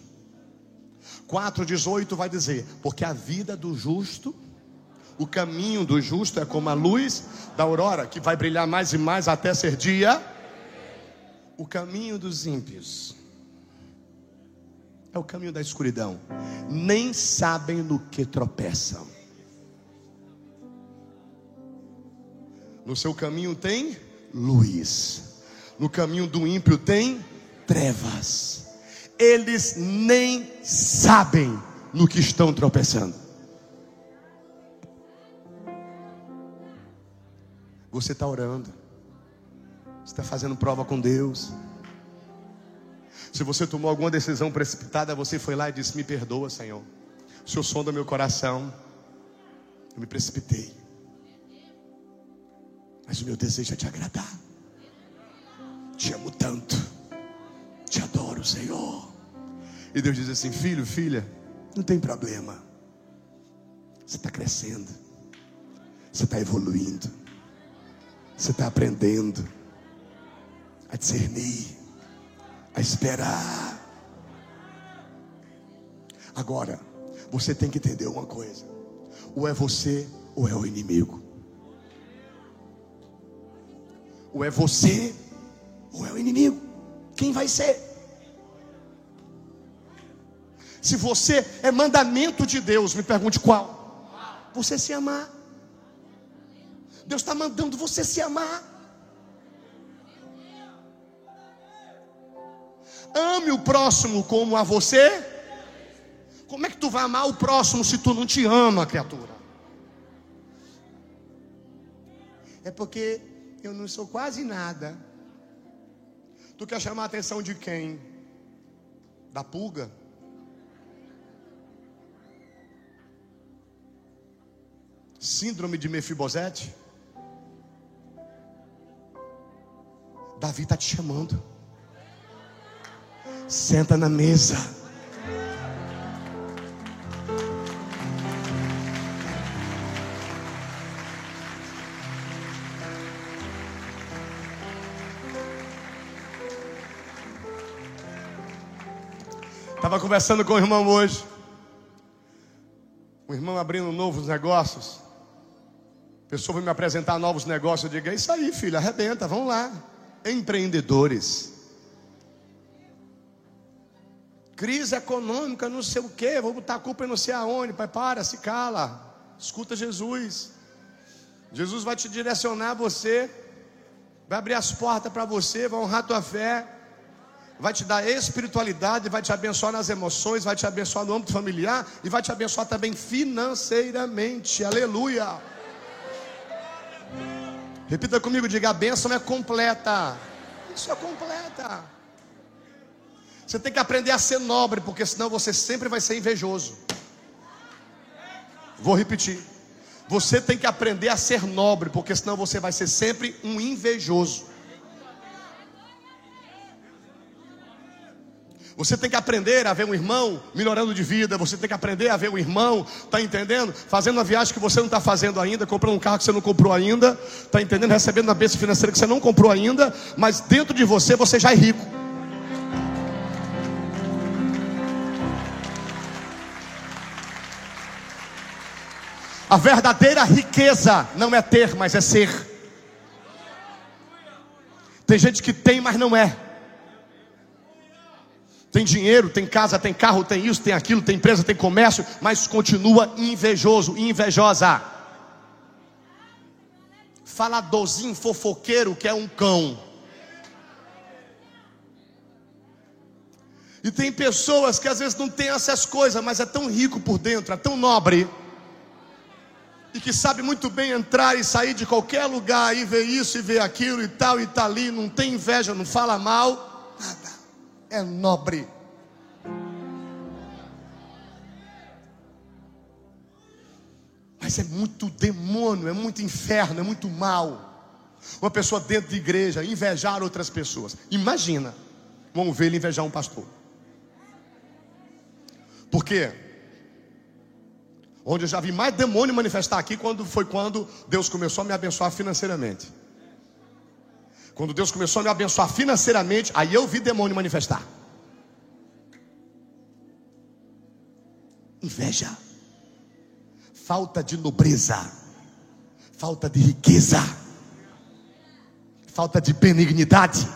4,18 vai dizer: Porque a vida do justo, o caminho do justo é como a luz da aurora, que vai brilhar mais e mais até ser dia. O caminho dos ímpios é o caminho da escuridão, nem sabem no que tropeçam. No seu caminho tem luz, no caminho do ímpio tem trevas. Eles nem sabem no que estão tropeçando. Você está orando, você está fazendo prova com Deus. Se você tomou alguma decisão precipitada, você foi lá e disse: Me perdoa, Senhor. O Senhor sonda meu coração. Eu me precipitei. Mas o meu desejo é te agradar. Te amo tanto. Te adoro, Senhor. E Deus diz assim: Filho, filha, não tem problema. Você está crescendo. Você está evoluindo. Você está aprendendo a discernir, a esperar. Agora, você tem que entender uma coisa: ou é você ou é o inimigo. Ou é você ou é o inimigo. Quem vai ser? Se você é mandamento de Deus, me pergunte qual? Você se amar. Deus está mandando você se amar. Ame o próximo como a você. Como é que tu vai amar o próximo se tu não te ama, criatura? É porque eu não sou quase nada. Tu quer chamar a atenção de quem? Da pulga? Síndrome de Mefibosete? Davi está te chamando. Senta na mesa. Estava conversando com o irmão hoje. O irmão abrindo novos negócios. A pessoa vai me apresentar novos negócios. Eu digo: é isso aí, filho, arrebenta, vamos lá. Empreendedores. Crise econômica, não sei o que, vou botar a culpa em não sei aonde. Pai, para, se cala. Escuta Jesus. Jesus vai te direcionar você, vai abrir as portas para você, vai honrar tua fé, vai te dar espiritualidade, vai te abençoar nas emoções, vai te abençoar no âmbito familiar e vai te abençoar também financeiramente. Aleluia. Repita comigo, diga: a bênção é completa. Isso é completa. Você tem que aprender a ser nobre, porque senão você sempre vai ser invejoso. Vou repetir. Você tem que aprender a ser nobre, porque senão você vai ser sempre um invejoso. Você tem que aprender a ver um irmão melhorando de vida. Você tem que aprender a ver um irmão, tá entendendo? Fazendo uma viagem que você não está fazendo ainda, comprando um carro que você não comprou ainda, tá entendendo? Recebendo uma bênção financeira que você não comprou ainda, mas dentro de você você já é rico. A verdadeira riqueza não é ter, mas é ser. Tem gente que tem, mas não é. Tem dinheiro, tem casa, tem carro, tem isso, tem aquilo, tem empresa, tem comércio, mas continua invejoso, invejosa. Faladorzinho, fofoqueiro, que é um cão. E tem pessoas que às vezes não tem essas coisas, mas é tão rico por dentro, é tão nobre, e que sabe muito bem entrar e sair de qualquer lugar e ver isso e ver aquilo e tal e tá ali, não tem inveja, não fala mal, nada. É nobre. Mas é muito demônio, é muito inferno, é muito mal. Uma pessoa dentro de igreja invejar outras pessoas. Imagina, ver ele invejar um pastor. Por quê? Onde eu já vi mais demônio manifestar aqui quando foi quando Deus começou a me abençoar financeiramente. Quando Deus começou a me abençoar financeiramente, aí eu vi demônio manifestar. Inveja, falta de nobreza, falta de riqueza, falta de benignidade.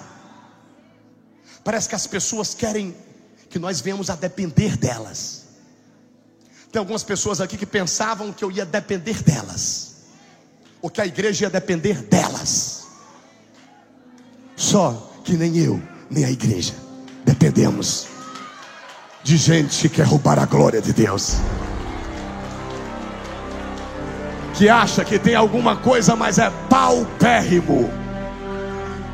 Parece que as pessoas querem que nós venhamos a depender delas. Tem algumas pessoas aqui que pensavam que eu ia depender delas, ou que a igreja ia depender delas. Só que nem eu, nem a igreja dependemos de gente que quer roubar a glória de Deus. Que acha que tem alguma coisa, mas é paupérrimo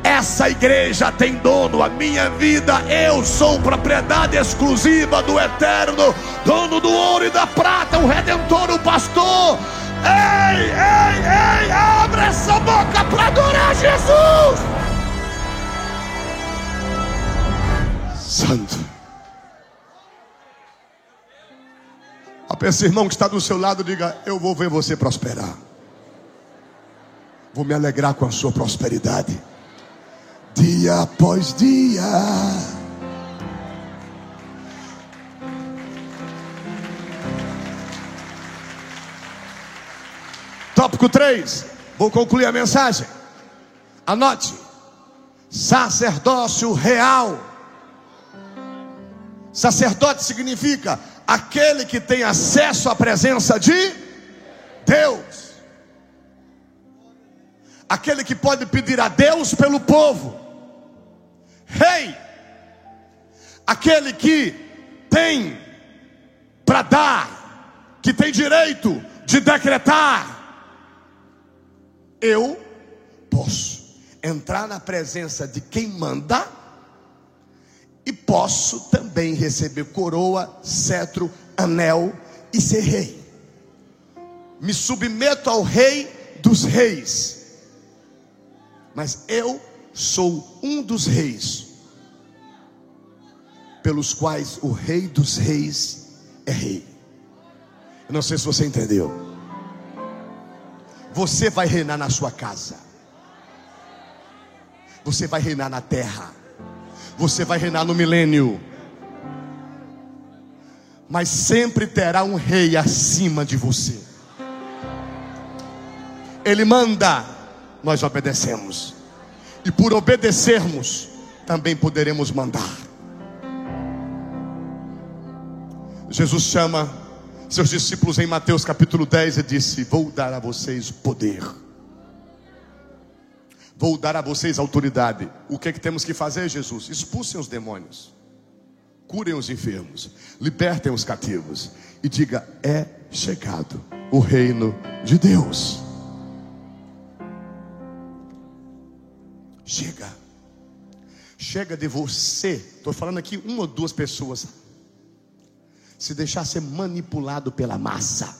essa igreja tem dono, a minha vida, eu sou propriedade exclusiva do eterno, dono do ouro e da prata, o redentor, o pastor. Ei, ei, ei, abre essa boca para adorar Jesus. Santo. A esse irmão que está do seu lado, diga: Eu vou ver você prosperar. Vou me alegrar com a sua prosperidade dia após dia. Tópico 3, vou concluir a mensagem. Anote: sacerdócio real. Sacerdote significa aquele que tem acesso à presença de Deus, aquele que pode pedir a Deus pelo povo. Rei, aquele que tem para dar, que tem direito de decretar. Eu posso entrar na presença de quem manda e posso também receber coroa, cetro, anel e ser rei. Me submeto ao rei dos reis. Mas eu sou um dos reis, pelos quais o Rei dos Reis é Rei. Eu não sei se você entendeu. Você vai reinar na sua casa, você vai reinar na terra, você vai reinar no milênio, mas sempre terá um rei acima de você. Ele manda, nós obedecemos e por obedecermos, também poderemos mandar. Jesus chama seus discípulos em Mateus capítulo 10 e disse: Vou dar a vocês poder, vou dar a vocês autoridade. O que é que temos que fazer, Jesus? Expulsem os demônios, curem os enfermos, libertem os cativos e diga: É chegado o reino de Deus. Chega. Chega de você. Estou falando aqui uma ou duas pessoas. Se deixar ser manipulado pela massa.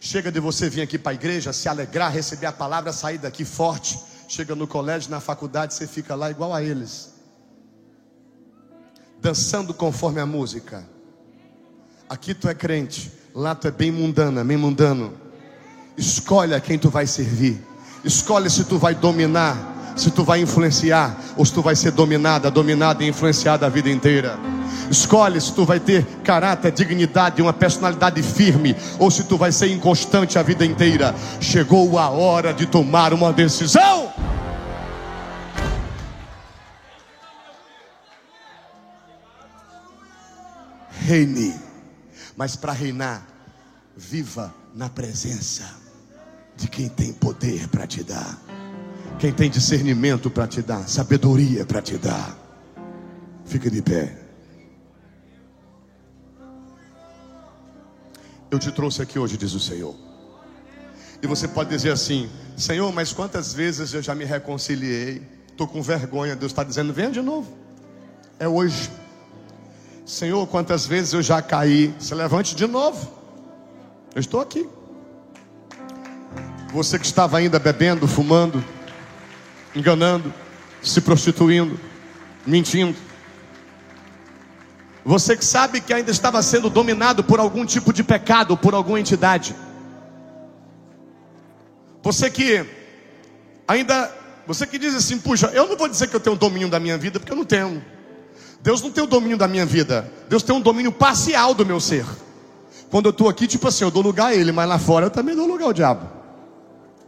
Chega de você vir aqui para a igreja, se alegrar, receber a palavra, sair daqui forte. Chega no colégio, na faculdade, você fica lá igual a eles. Dançando conforme a música. Aqui tu é crente, lá tu é bem mundana, bem mundano. Escolhe a quem tu vai servir. Escolhe se tu vai dominar se tu vai influenciar ou se tu vai ser dominada, dominada e influenciada a vida inteira. Escolhe se tu vai ter caráter, dignidade, uma personalidade firme ou se tu vai ser inconstante a vida inteira. Chegou a hora de tomar uma decisão. Reine, mas para reinar, viva na presença de quem tem poder para te dar. Quem tem discernimento para te dar, sabedoria para te dar. Fica de pé. Eu te trouxe aqui hoje, diz o Senhor. E você pode dizer assim: Senhor, mas quantas vezes eu já me reconciliei? Estou com vergonha. Deus está dizendo: Venha de novo. É hoje. Senhor, quantas vezes eu já caí? Se levante de novo. Eu estou aqui. Você que estava ainda bebendo, fumando, enganando, se prostituindo, mentindo. Você que sabe que ainda estava sendo dominado por algum tipo de pecado, por alguma entidade. Você que ainda, você que diz assim, puxa, eu não vou dizer que eu tenho domínio da minha vida, porque eu não tenho. Deus não tem o domínio da minha vida. Deus tem um domínio parcial do meu ser. Quando eu estou aqui, tipo assim, eu dou lugar a Ele, mas lá fora eu também dou lugar ao diabo.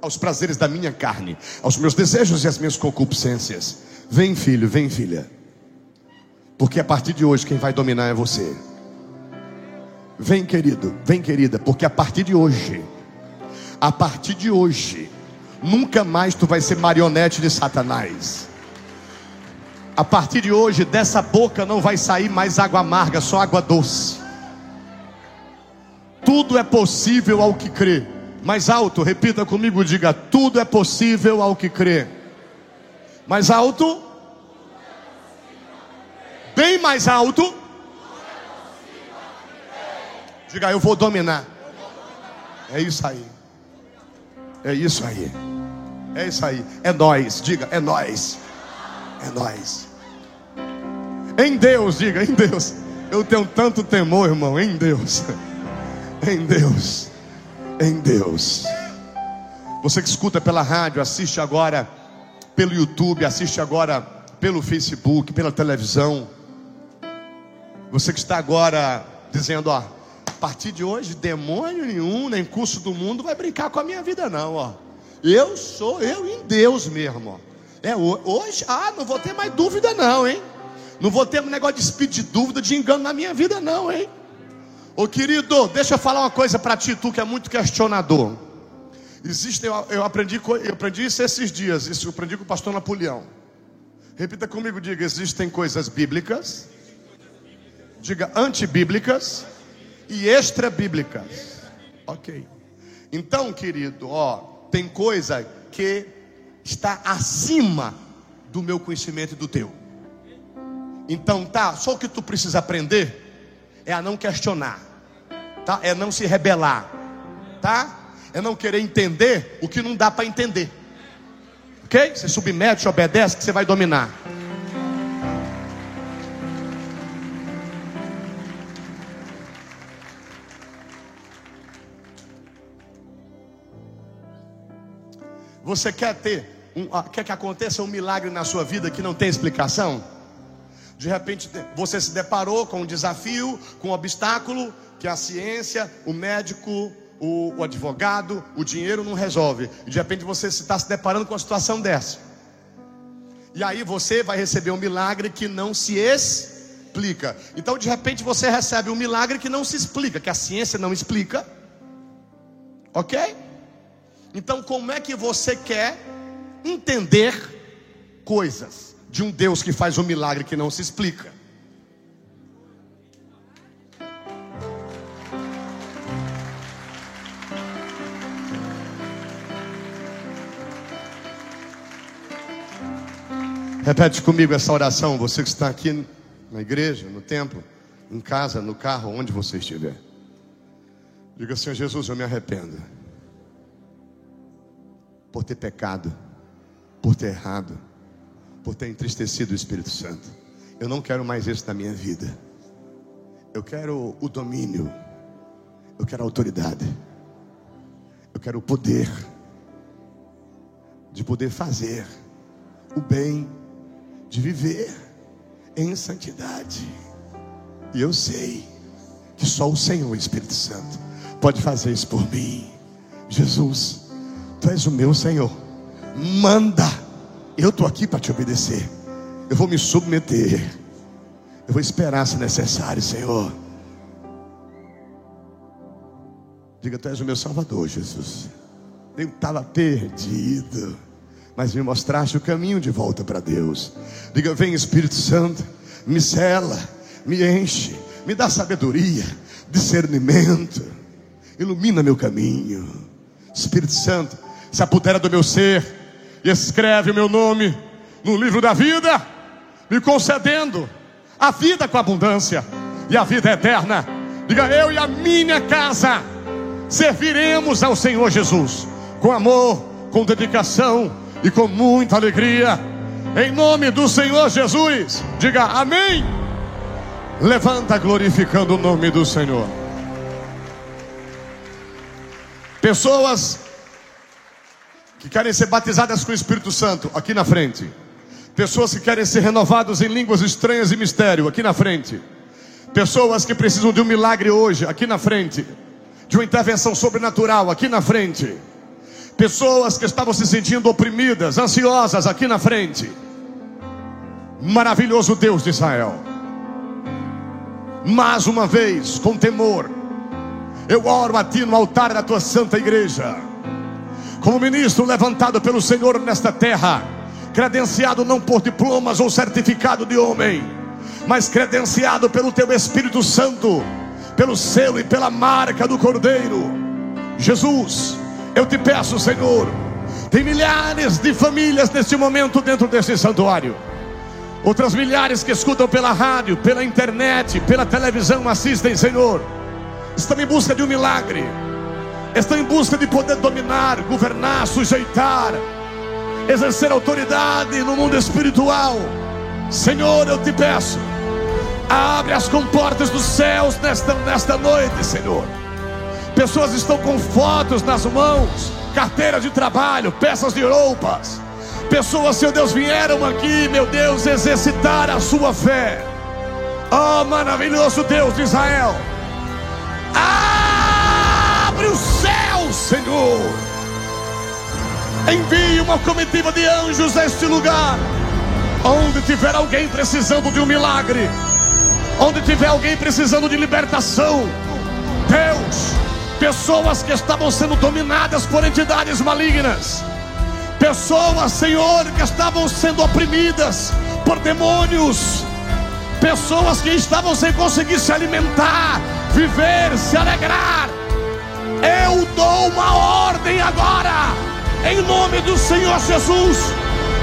Aos prazeres da minha carne, aos meus desejos e às minhas concupiscências. Vem, filho, vem, filha. Porque a partir de hoje quem vai dominar é você. Vem, querido, vem, querida, porque a partir de hoje, a partir de hoje, nunca mais tu vai ser marionete de Satanás. A partir de hoje, dessa boca não vai sair mais água amarga, só água doce. Tudo é possível ao que crê. Mais alto, repita comigo, diga: tudo é possível ao que crê. Mais alto. Bem mais alto. Diga, eu vou dominar. É isso aí. É isso aí. É isso aí. É nós. Diga, é nós. É nós. Em Deus, diga, em Deus. Eu tenho tanto temor, irmão, em Deus. Em Deus. Em Deus. Você que escuta pela rádio, assiste agora pelo YouTube, assiste agora pelo Facebook, pela televisão. Você que está agora dizendo, ó, a partir de hoje, demônio nenhum, nem curso do mundo vai brincar com a minha vida, não, ó. Eu sou eu em Deus mesmo, ó. É hoje, ah, não vou ter mais dúvida, não, hein? Não vou ter um negócio de espírito de dúvida, de engano na minha vida, não, hein? Ô querido, deixa eu falar uma coisa para ti, tu que é muito questionador. Existem, eu aprendi, eu aprendi isso esses dias, isso eu aprendi com o pastor Napoleão. Repita comigo, diga: existem coisas bíblicas, diga antibíblicas e extra-bíblicas. Ok. Então, querido, ó, tem coisa que está acima do meu conhecimento e do teu. Então, tá, só o que tu precisa aprender é a não questionar, tá? É não se rebelar, tá? É não querer entender o que não dá para entender. OK? Você submete, obedece que você vai dominar. Você quer ter, um, quer que aconteça um milagre na sua vida que não tem explicação? De repente você se deparou com um desafio, com um obstáculo que a ciência, o médico, o, o advogado, o dinheiro não resolve. De repente você está se deparando com uma situação dessa. E aí você vai receber um milagre que não se explica. Então de repente você recebe um milagre que não se explica, que a ciência não explica. Ok? Então como é que você quer entender coisas? De um Deus que faz um milagre que não se explica. Repete comigo essa oração, você que está aqui na igreja, no templo, em casa, no carro, onde você estiver. Diga, Senhor Jesus, eu me arrependo por ter pecado, por ter errado por ter entristecido o Espírito Santo. Eu não quero mais isso na minha vida. Eu quero o domínio. Eu quero a autoridade. Eu quero o poder de poder fazer o bem, de viver em santidade. E eu sei que só o Senhor, Espírito Santo, pode fazer isso por mim. Jesus, tu és o meu Senhor. Manda eu estou aqui para te obedecer. Eu vou me submeter. Eu vou esperar se necessário, Senhor. Diga, tu és o meu Salvador, Jesus. Eu estava perdido, mas me mostraste o caminho de volta para Deus. Diga, vem Espírito Santo, me cela, me enche, me dá sabedoria, discernimento. ilumina meu caminho. Espírito Santo, se apodera do meu ser e escreve o meu nome no livro da vida, me concedendo a vida com abundância e a vida eterna. Diga eu e a minha casa serviremos ao Senhor Jesus com amor, com dedicação e com muita alegria. Em nome do Senhor Jesus, diga amém. Levanta glorificando o nome do Senhor. Pessoas que querem ser batizadas com o Espírito Santo, aqui na frente. Pessoas que querem ser renovadas em línguas estranhas e mistério, aqui na frente. Pessoas que precisam de um milagre hoje, aqui na frente. De uma intervenção sobrenatural, aqui na frente. Pessoas que estavam se sentindo oprimidas, ansiosas, aqui na frente. Maravilhoso Deus de Israel. Mais uma vez, com temor, eu oro a Ti no altar da Tua santa igreja, como ministro levantado pelo Senhor nesta terra, credenciado não por diplomas ou certificado de homem, mas credenciado pelo Teu Espírito Santo, pelo selo e pela marca do Cordeiro. Jesus, eu te peço, Senhor, tem milhares de famílias neste momento dentro desse santuário. Outras milhares que escutam pela rádio, pela internet, pela televisão, assistem, Senhor. Estão em busca de um milagre. Estão em busca de poder dominar, governar, sujeitar, exercer autoridade no mundo espiritual. Senhor, eu te peço, abre as comportas dos céus nesta, nesta noite, Senhor. Pessoas estão com fotos nas mãos, carteiras de trabalho, peças de roupas. Pessoas, seu Deus, vieram aqui, meu Deus, exercitar a sua fé. Oh, maravilhoso Deus de Israel. Céu, Senhor. Envie uma comitiva de anjos a este lugar. Onde tiver alguém precisando de um milagre, onde tiver alguém precisando de libertação, Deus, pessoas que estavam sendo dominadas por entidades malignas, pessoas, Senhor, que estavam sendo oprimidas por demônios, pessoas que estavam sem conseguir se alimentar, viver, se alegrar. Eu dou uma ordem agora, em nome do Senhor Jesus.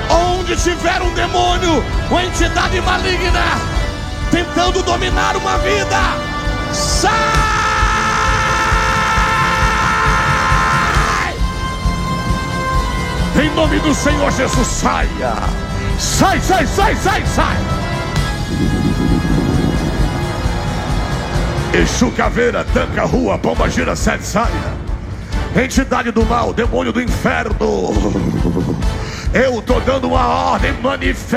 Onde tiver um demônio, uma entidade maligna, tentando dominar uma vida, sai! Em nome do Senhor Jesus, saia! Sai, sai, sai, sai, sai! Exu Caveira, Tanca Rua, Pomba Gira, Sete Saia. Entidade do mal, demônio do inferno. Eu tô dando uma ordem, manifesta.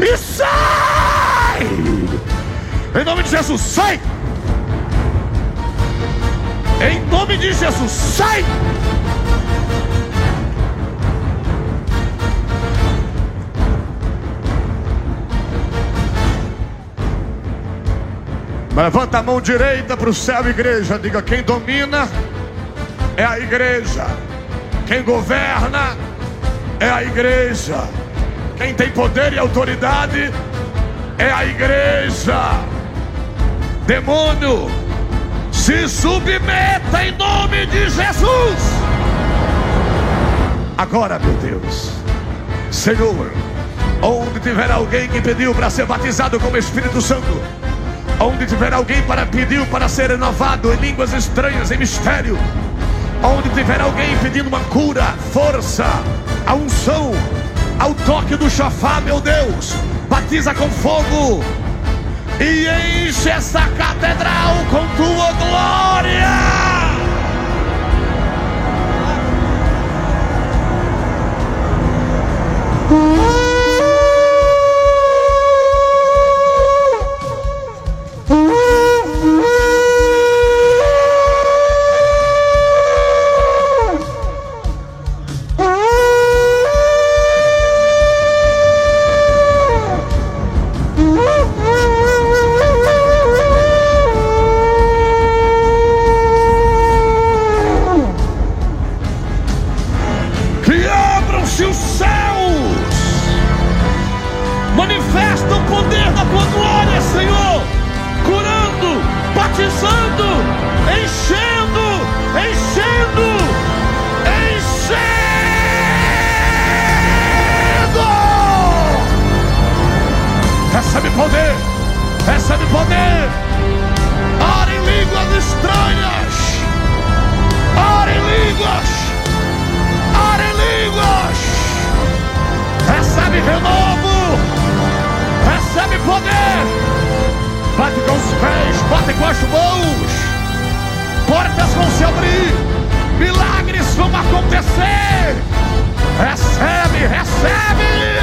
E sai! Em nome de Jesus, sai! Em nome de Jesus, sai! Levanta a mão direita para o céu, igreja. Diga: quem domina é a igreja. Quem governa é a igreja. Quem tem poder e autoridade é a igreja. Demônio, se submeta em nome de Jesus. Agora, meu Deus, Senhor, onde tiver alguém que pediu para ser batizado com o Espírito Santo, Onde tiver alguém para pedir para ser renovado em línguas estranhas, em mistério. Onde tiver alguém pedindo uma cura, força, a unção, ao toque do chofá, meu Deus, batiza com fogo e enche essa catedral com tua glória. Hum. Pentecostes bons. Portas vão se abrir, milagres vão acontecer. Recebe, recebe.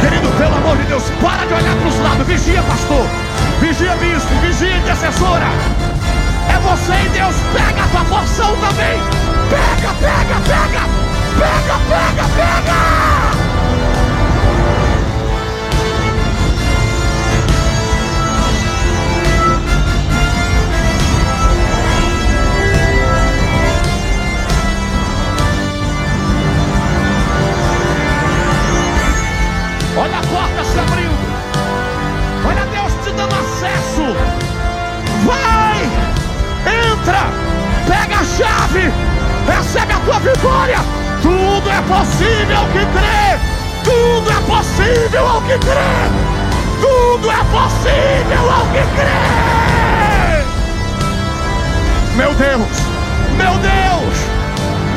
Querido, pelo amor de Deus, para de olhar para os lados. Vigia, pastor. Vigia, bispo. Vigia, intercessora. É você e Deus. Pega a tua porção também. Pega, pega, pega. Pega, pega, pega. Olha a porta se abrindo. Olha Deus te dando acesso. Vai! Entra! Pega a chave! Recebe a tua vitória! Tudo é possível ao que crê! Tudo é possível ao que crê! Tudo é possível ao que crê! Meu Deus! Meu Deus!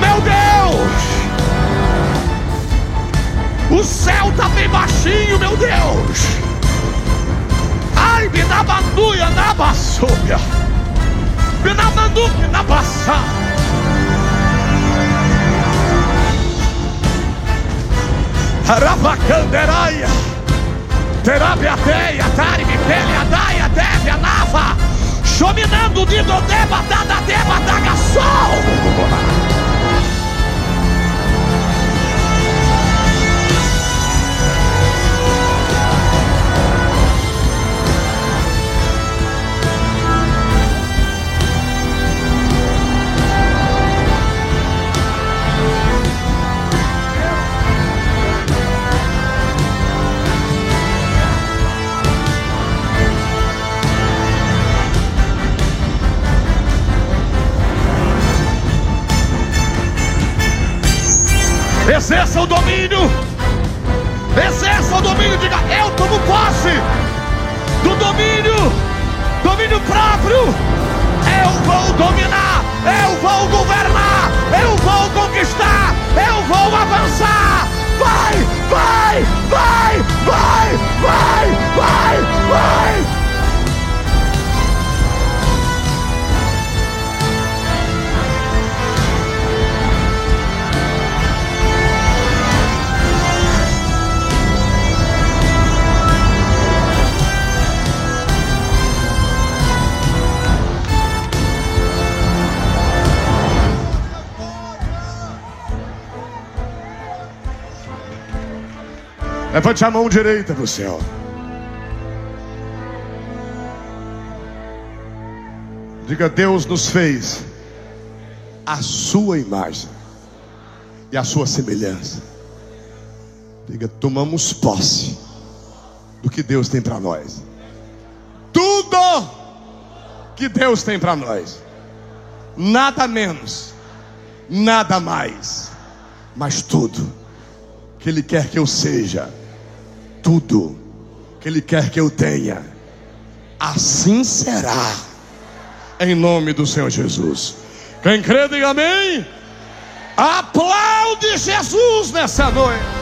Meu Deus! O céu está bem baixinho, meu Deus. Ai, me dá banduia na baçúbia. Me dá na baçá. Arabacanderaia. Terabiateia, tarime, pelha, daia, deve, anava. Chominando de dodeba, dada, vou dominar. Eu vou governar. Eu vou conquistar. Eu vou avançar. Vai, vai, vai, vai, vai, vai, vai. Levante a mão direita para o céu. Diga: Deus nos fez a sua imagem e a sua semelhança. Diga: tomamos posse do que Deus tem para nós. Tudo que Deus tem para nós. Nada menos, nada mais, mas tudo que Ele quer que eu seja tudo que Ele quer que eu tenha. Assim será, em nome do Senhor Jesus. Quem crê, diga amém. Aplaude Jesus nessa noite.